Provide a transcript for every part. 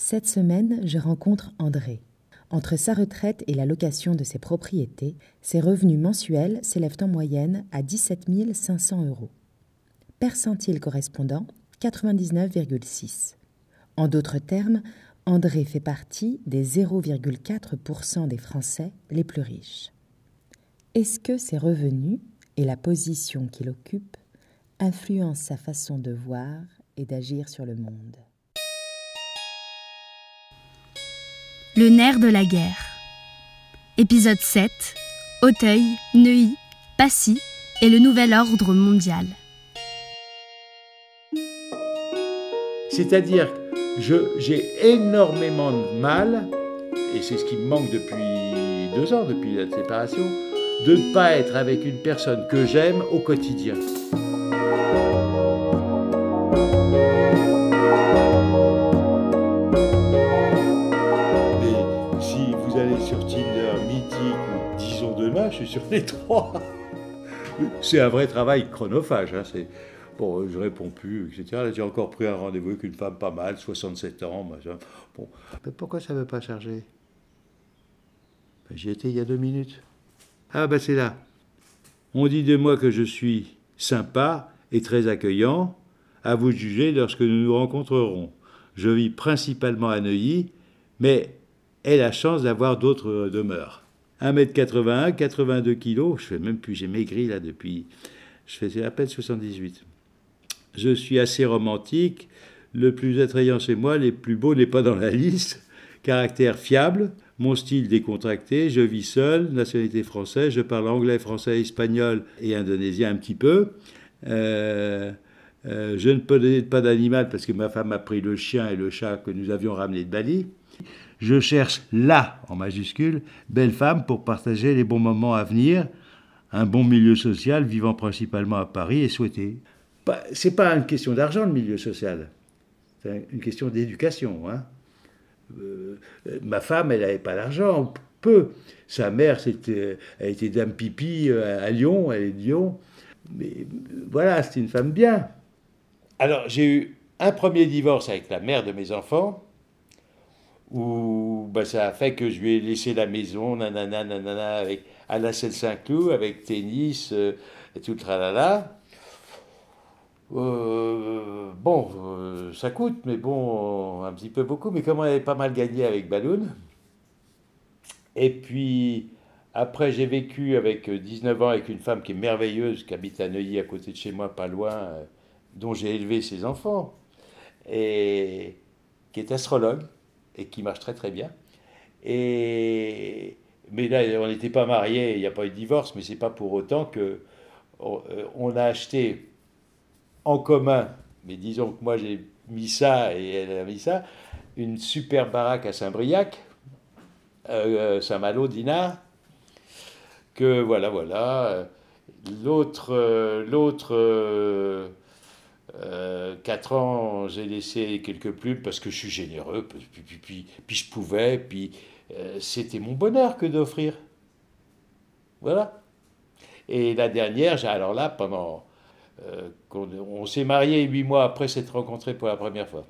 Cette semaine, je rencontre André. Entre sa retraite et la location de ses propriétés, ses revenus mensuels s'élèvent en moyenne à 17 500 euros. Percentile correspondant? 99,6. En d'autres termes, André fait partie des 0,4% des Français les plus riches. Est-ce que ses revenus et la position qu'il occupe influencent sa façon de voir et d'agir sur le monde? Le nerf de la guerre. Épisode 7. Auteuil, Neuilly, Passy et le nouvel ordre mondial. C'est-à-dire que j'ai énormément de mal, et c'est ce qui me manque depuis deux ans, depuis la séparation, de ne pas être avec une personne que j'aime au quotidien. Demain, je suis sur les trois. C'est un vrai travail chronophage. Hein, c'est Bon, je réponds plus, etc. J'ai encore pris un rendez-vous avec une femme pas mal, 67 ans. Bon, mais pourquoi ça ne veut pas charger? Ben, J'y étais il y a deux minutes. Ah ben c'est là. On dit de moi que je suis sympa et très accueillant. À vous juger lorsque nous nous rencontrerons. Je vis principalement à Neuilly, mais ai la chance d'avoir d'autres demeures. 1m81, 82 kg, je fais même plus, j'ai maigri là depuis, je faisais à peine 78. Je suis assez romantique, le plus attrayant chez moi, les plus beaux n'est pas dans la liste, caractère fiable, mon style décontracté, je vis seul, nationalité française, je parle anglais, français, espagnol et indonésien un petit peu. Euh, euh, je ne possède pas d'animal parce que ma femme a pris le chien et le chat que nous avions ramenés de Bali. Je cherche là, en majuscule, belle femme pour partager les bons moments à venir, un bon milieu social, vivant principalement à Paris et souhaité. C'est pas une question d'argent le milieu social, c'est une question d'éducation. Hein. Euh, ma femme, elle n'avait pas d'argent, peu. Sa mère, c'était, elle était dame pipi euh, à Lyon, elle est de Lyon. Mais voilà, c'était une femme bien. Alors, j'ai eu un premier divorce avec la mère de mes enfants, où bah, ça a fait que je lui ai laissé la maison, nanana, nanana, avec, à la Saint-Cloud, avec tennis euh, et tout le tralala. Euh, bon, euh, ça coûte, mais bon, un petit peu beaucoup. Mais comme on avait pas mal gagné avec Balloon, et puis après j'ai vécu avec 19 ans avec une femme qui est merveilleuse, qui habite à Neuilly, à côté de chez moi, pas loin, dont j'ai élevé ses enfants, et qui est astrologue et qui marche très très bien. Et mais là, on n'était pas mariés, il n'y a pas eu de divorce, mais c'est pas pour autant que on a acheté en commun, mais disons que moi j'ai mis ça et elle a mis ça, une super baraque à Saint-Briac, euh, Saint-Malo, Dinard, que voilà, voilà. L'autre, euh, l'autre euh, euh, quatre ans, j'ai laissé quelques plumes parce que je suis généreux, puis, puis, puis, puis je pouvais, puis c'était mon bonheur que d'offrir. Voilà. Et la dernière, alors là, pendant euh, on, s'est marié huit mois après s'être rencontrés pour la première fois.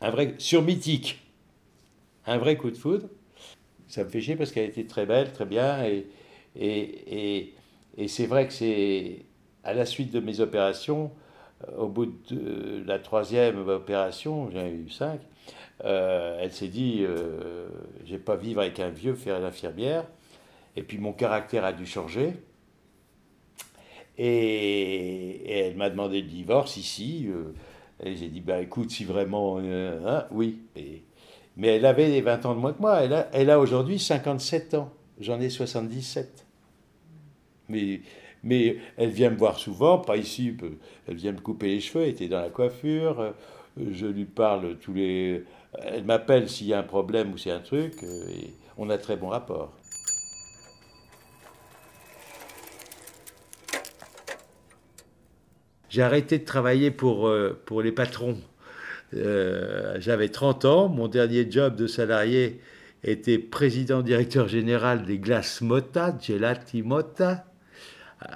Un vrai, sur Mythique, un vrai coup de foudre. Ça me fait chier parce qu'elle était très belle, très bien, et, et, et, c'est vrai que c'est à la suite de mes opérations, euh, au bout de la troisième opération, j'en ai eu cinq, euh, elle s'est dit, euh, je vais pas vivre avec un vieux faire l'infirmière, et puis mon caractère a dû changer. Et, elle m'a demandé le divorce ici. Euh, et j'ai dit, bah, écoute, si vraiment. Hein, oui. mais elle avait les 20 ans de moins que moi. Elle a, elle a aujourd'hui 57 ans. J'en ai 77. Mais, mais elle vient me voir souvent, pas ici. Elle vient me couper les cheveux, elle était dans la coiffure. Euh, je lui parle tous les. Elle m'appelle s'il y a un problème ou c'est un truc. Et on a très bon rapport. j'ai arrêté de travailler pour, euh, pour les patrons. Euh, j'avais 30 ans, mon dernier job de salarié était président-directeur général des glaces Motta, Gelati Motta.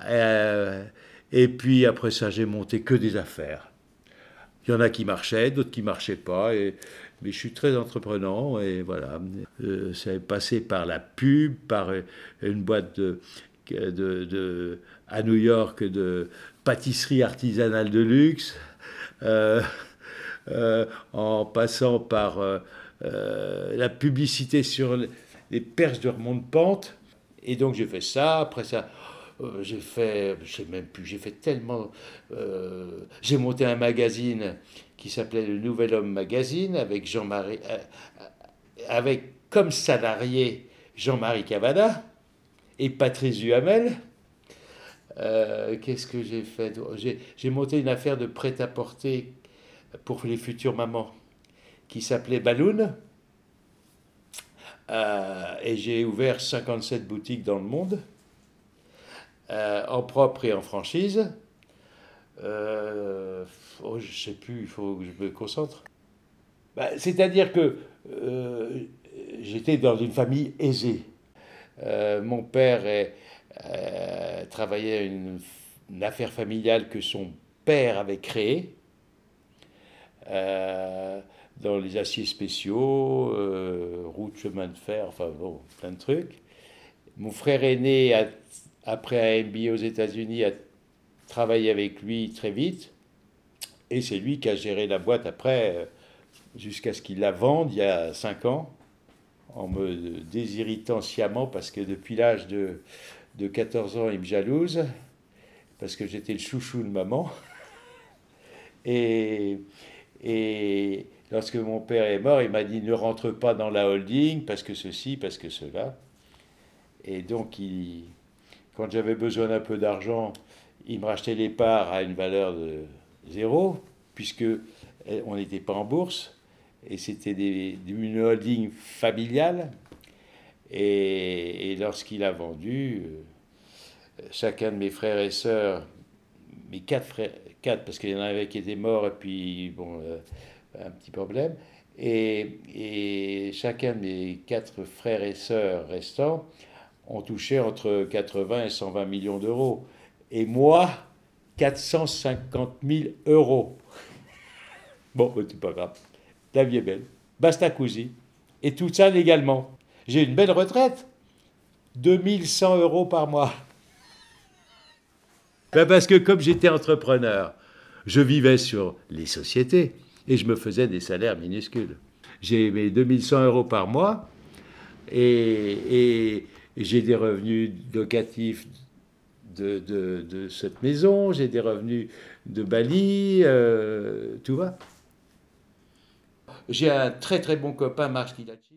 Euh, et puis après ça, j'ai monté que des affaires. Il y en a qui marchaient, d'autres qui marchaient pas. Mais je suis très entreprenant et voilà. Euh, ça est passé par la pub, par une boîte de, de, à New York de pâtisserie artisanale de luxe, euh, euh, en passant par la publicité sur les perches de remonte pente. Et donc j'ai fait ça. Après ça, j'ai fait, je sais même plus, j'ai fait tellement. j'ai monté un magazine qui s'appelait le Nouvel Homme Magazine, avec Jean-Marie, euh, euh, avec comme salarié Jean-Marie Cavada et Patrice Duhamel. Euh, qu'est-ce que j'ai fait J'ai monté une affaire de prêt-à-porter pour les futures mamans qui s'appelait Balloon. et j'ai ouvert 57 boutiques dans le monde, en propre et en franchise. Euh, oh, je sais plus, il faut que je me concentre. Bah, c'est-à-dire que euh, j'étais dans une famille aisée. Euh, mon père travaillait à une, affaire familiale que son père avait créée dans les aciers spéciaux, route, chemin de fer, enfin bon, plein de trucs. Mon frère aîné, après un MBA aux États-Unis, a travaillé avec lui très vite. Et c'est lui qui a géré la boîte après, euh, jusqu'à ce qu'il la vende il y a cinq ans, en me désirritant sciemment, parce que depuis l'âge de, de 14 ans, il me jalouse, parce que j'étais le chouchou de maman. Et, et lorsque mon père est mort, il m'a dit ne rentre pas dans la holding, parce que ceci, parce que cela. Et donc, il, quand j'avais besoin d'un peu d'argent, il me rachetait les parts à une valeur de zéro, puisque eh, on n'était pas en bourse, et c'était une holding familiale. Et, lorsqu'il a vendu, euh, chacun de mes frères et sœurs, mes quatre frères, quatre, parce qu'il y en avait qui étaient morts, et puis, bon, euh, un petit problème, et, et, chacun de mes quatre frères et sœurs restants ont touché entre 80 et 120 millions d'euros et moi, 450 000 euros. Bon, c'est pas grave. La vie est belle. Basta così. Et tout ça légalement. J'ai une belle retraite. 2100 euros par mois. Ben parce que comme j'étais entrepreneur, je vivais sur les sociétés et je me faisais des salaires minuscules. J'ai mes 2100 euros par mois et, et j'ai des revenus locatifs de, cette maison, j'ai des revenus de Bali, euh, tout va. J'ai un très très bon copain, Marc Tilacci.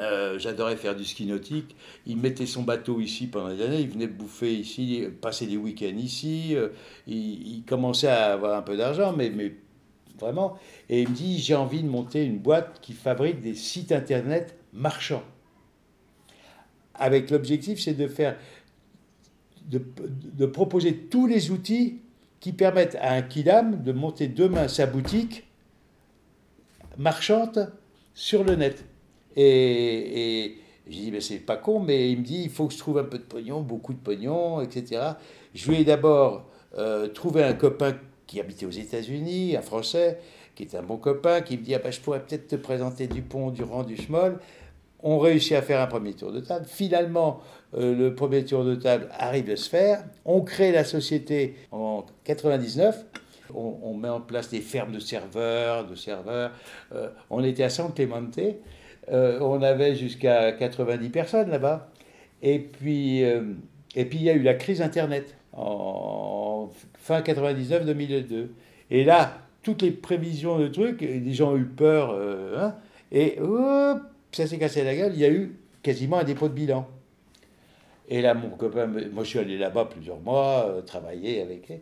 Euh, j'adorais faire du ski nautique. Il mettait son bateau ici pendant des années. Il venait bouffer ici, passer des week-ends ici. Euh, il, commençait à avoir un peu d'argent, mais, mais vraiment. Et il me dit j'ai envie de monter une boîte qui fabrique des sites internet marchands. Avec l'objectif, c'est de faire de, proposer tous les outils qui permettent à un Kidam de monter demain sa boutique marchande sur le net. Et, et je dis, mais c'est pas con, mais il me dit, il faut que je trouve un peu de pognon, beaucoup de pognon, etc. Je lui ai d'abord euh, trouvé un copain qui habitait aux États-Unis, un Français, qui était un bon copain, qui me dit, ah ben, je pourrais peut-être te présenter Dupont, Durand, du Schmoll. On réussit à faire un premier tour de table. Finalement, euh, le premier tour de table arrive à se faire. On crée la société en 99. On, met en place des fermes de serveurs, de serveurs. Euh, on était à San Clemente. Euh, on avait jusqu'à 90 personnes là-bas. Et puis, et puis il y a eu la crise Internet en fin 99-2002. Et là, toutes les prévisions de trucs, les gens ont eu peur. Hein, et ça s'est cassé la gueule. Il y a eu quasiment un dépôt de bilan. Et là, mon copain, moi je suis allé là-bas plusieurs mois, euh, travailler avec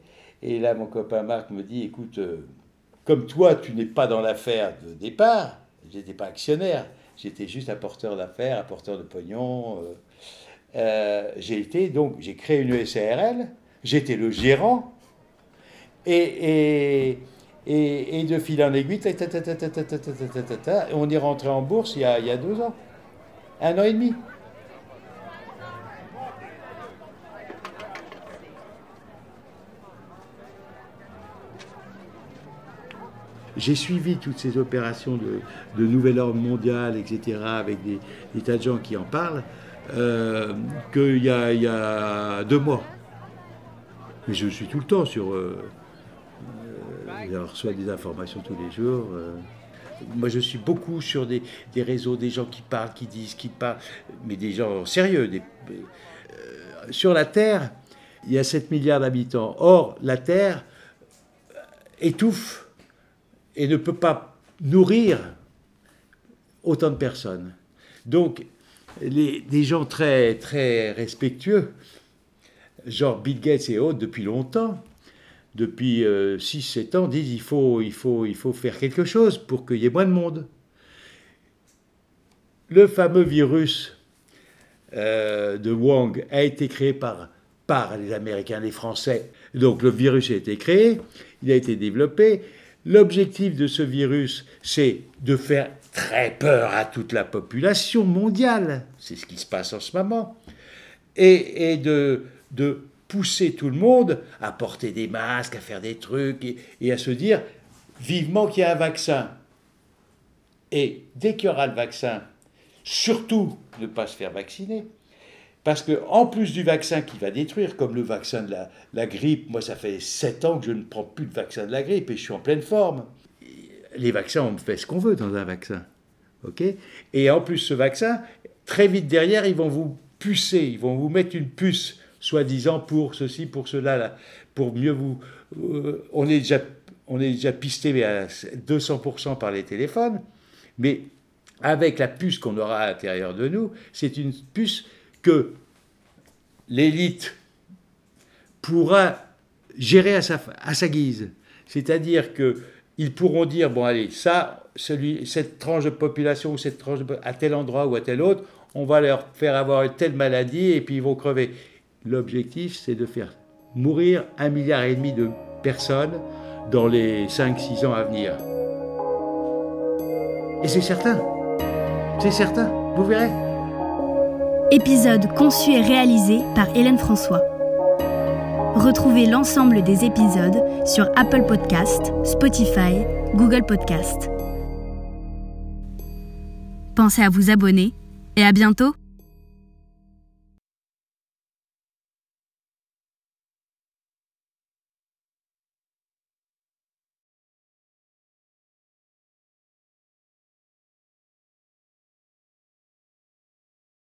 Et là, mon copain Marc me dit, écoute, euh, comme toi, tu n'es pas dans l'affaire de départ, j'étais pas actionnaire, j'étais juste apporteur d'affaires, apporteur de pognon. Euh, j'ai été, donc, j'ai créé une SARL, j'étais le gérant, et, et, de fil en aiguille, on est rentré en bourse il y, a, deux ans, un an et demi. j'ai suivi toutes ces opérations de, de nouvel ordre mondial, etc., avec des, tas de gens qui en parlent, euh, qu'il y, a deux mois. Mais je suis tout le temps sur... Euh, euh je reçois des informations tous les jours. Euh. Moi, je suis beaucoup sur des, réseaux, des gens qui parlent, qui disent, qui parlent, mais des gens sérieux. Des, sur la Terre, il y a 7 milliards d'habitants. Or, la Terre étouffe et ne peut pas nourrir autant de personnes. Donc, des gens très, très respectueux, genre Bill Gates et autres, depuis longtemps, depuis 6-7 euh, ans, disent il faut, il, faut, il faut faire quelque chose pour qu'il y ait moins de monde. Le fameux virus euh, de Wang a été créé par, par les Américains, les Français. Donc le virus a été créé, il a été développé, L'objectif de ce virus, c'est de faire très peur à toute la population mondiale, c'est ce qui se passe en ce moment, et, de, pousser tout le monde à porter des masques, à faire des trucs, et, à se dire vivement qu'il y a un vaccin. Et dès qu'il y aura le vaccin, surtout ne pas se faire vacciner, parce que en plus du vaccin qui va détruire, comme le vaccin de la, grippe, moi ça fait 7 ans que je ne prends plus de vaccin de la grippe et je suis en pleine forme. Les vaccins, on fait ce qu'on veut dans un vaccin. ok? Et en plus ce vaccin, très vite derrière, ils vont vous pucer, ils vont vous mettre une puce, soi-disant pour ceci, pour cela, pour mieux vous... Euh, on, est déjà, on est déjà pisté à 200% par les téléphones, mais avec la puce qu'on aura à l'intérieur de nous, c'est une puce que l'élite pourra gérer à sa, à sa guise. C'est-à-dire qu'ils pourront dire, bon allez, ça, celui, cette tranche de population ou cette tranche à tel endroit ou à tel autre, on va leur faire avoir telle maladie et puis ils vont crever. L'objectif, c'est de faire mourir un milliard et demi de personnes dans les 5-6 ans à venir. Et c'est certain. C'est certain. Vous verrez. Épisode conçu et réalisé par Hélène François. Retrouvez l'ensemble des épisodes sur Apple Podcast, Spotify, Google Podcast. Pensez à vous abonner et à bientôt